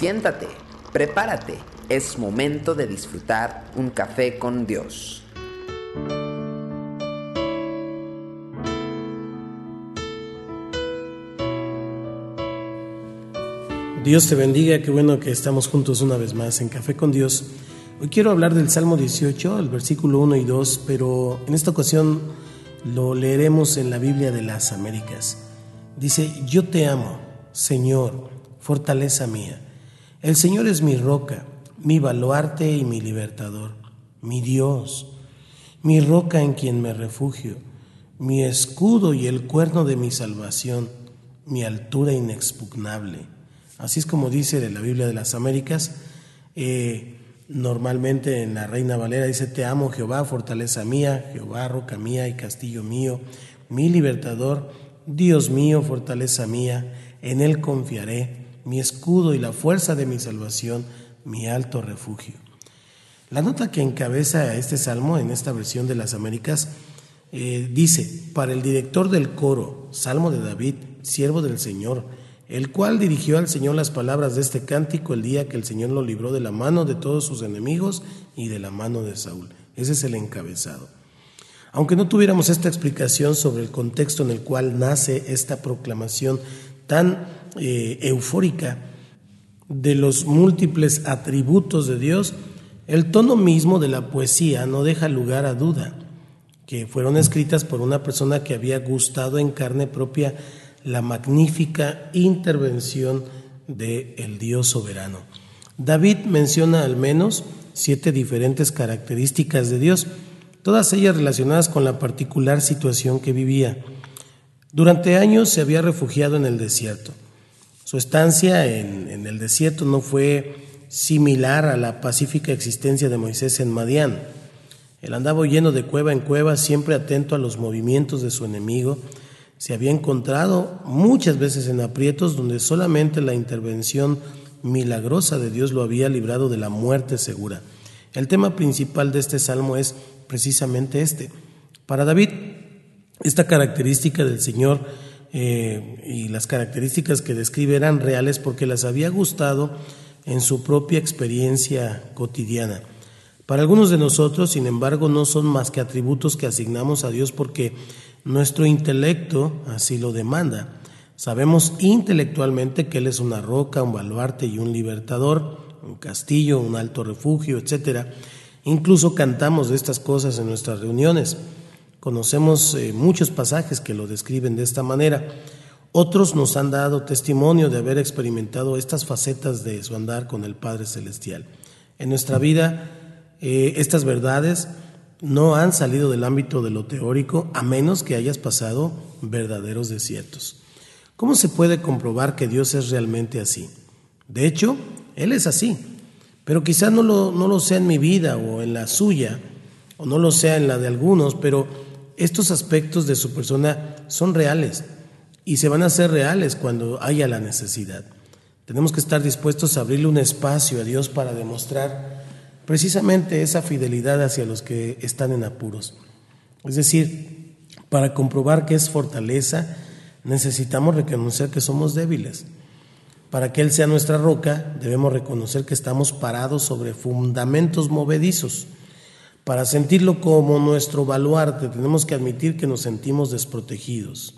Siéntate, prepárate, es momento de disfrutar un café con Dios. Dios te bendiga, qué bueno que estamos juntos una vez más en Café con Dios. Hoy quiero hablar del Salmo 18, el versículo 1 y 2, pero en esta ocasión lo leeremos en la Biblia de las Américas. Dice, yo te amo, Señor, fortaleza mía. El Señor es mi roca, mi baluarte y mi libertador, mi Dios, mi roca en quien me refugio, mi escudo y el cuerno de mi salvación, mi altura inexpugnable. Así es como dice de la Biblia de las Américas. Eh, Normalmente en la Reina Valera dice, te amo Jehová, fortaleza mía, Jehová, roca mía y castillo mío, mi libertador, Dios mío, fortaleza mía, en Él confiaré, mi escudo y la fuerza de mi salvación, mi alto refugio. La nota que encabeza este salmo en esta versión de las Américas eh, dice, para el director del coro, Salmo de David, siervo del Señor, el cual dirigió al Señor las palabras de este cántico el día que el Señor lo libró de la mano de todos sus enemigos y de la mano de Saúl. Ese es el encabezado. Aunque no tuviéramos esta explicación sobre el contexto en el cual nace esta proclamación tan eh, eufórica de los múltiples atributos de Dios, el tono mismo de la poesía no deja lugar a duda, que fueron escritas por una persona que había gustado en carne propia la magnífica intervención del el Dios soberano. David menciona al menos siete diferentes características de Dios, todas ellas relacionadas con la particular situación que vivía. Durante años se había refugiado en el desierto. Su estancia en, el desierto no fue similar a la pacífica existencia de Moisés en Madián. Él andaba yendo de cueva en cueva, siempre atento a los movimientos de su enemigo, se había encontrado muchas veces en aprietos donde solamente la intervención milagrosa de Dios lo había librado de la muerte segura. El tema principal de este salmo es precisamente este. Para David, esta característica del Señor eh, y las características que describe eran reales porque las había gustado en su propia experiencia cotidiana. Para algunos de nosotros, sin embargo, no son más que atributos que asignamos a Dios porque nuestro intelecto así lo demanda. Sabemos intelectualmente que Él es una roca, un baluarte y un libertador, un castillo, un alto refugio, etc. Incluso cantamos de estas cosas en nuestras reuniones. Conocemos eh, muchos pasajes que lo describen de esta manera. Otros nos han dado testimonio de haber experimentado estas facetas de su andar con el Padre Celestial. En nuestra vida, eh, estas verdades no han salido del ámbito de lo teórico a menos que hayas pasado verdaderos desiertos. ¿Cómo se puede comprobar que Dios es realmente así? De hecho, Él es así, pero quizás no lo, no lo sea en mi vida o en la suya, o no lo sea en la de algunos, pero estos aspectos de su persona son reales y se van a hacer reales cuando haya la necesidad. Tenemos que estar dispuestos a abrirle un espacio a Dios para demostrar precisamente esa fidelidad hacia los que están en apuros. Es decir, para comprobar que es fortaleza, necesitamos reconocer que somos débiles. Para que Él sea nuestra roca, debemos reconocer que estamos parados sobre fundamentos movedizos. Para sentirlo como nuestro baluarte, tenemos que admitir que nos sentimos desprotegidos.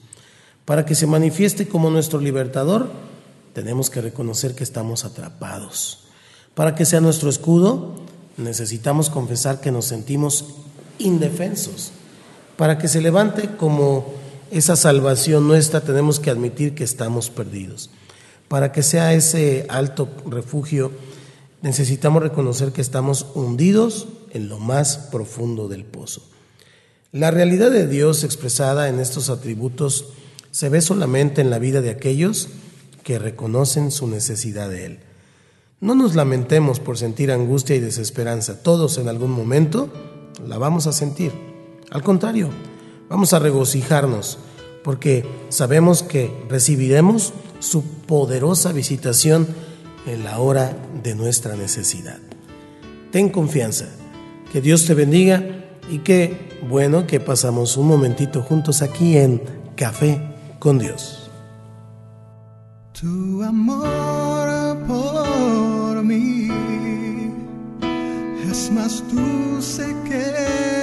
Para que se manifieste como nuestro libertador, tenemos que reconocer que estamos atrapados. Para que sea nuestro escudo, necesitamos confesar que nos sentimos indefensos. Para que se levante como esa salvación nuestra, tenemos que admitir que estamos perdidos. Para que sea ese alto refugio, necesitamos reconocer que estamos hundidos en lo más profundo del pozo. La realidad de Dios expresada en estos atributos se ve solamente en la vida de aquellos que reconocen su necesidad de Él. No nos lamentemos por sentir angustia y desesperanza. Todos en algún momento la vamos a sentir. Al contrario, vamos a regocijarnos porque sabemos que recibiremos su poderosa visitación en la hora de nuestra necesidad. Ten confianza, que Dios te bendiga y qué bueno que pasamos un momentito juntos aquí en Café con Dios. Que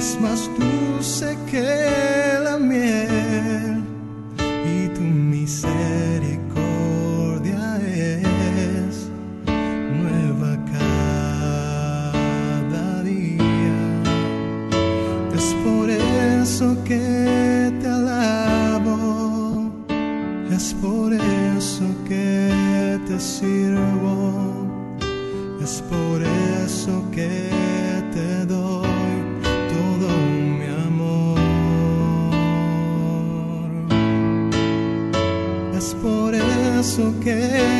es más dulce que la miel y tu misericordia es nueva cada día. Es por eso que te alabo, es por eso que te sirvo, es por eso que eso que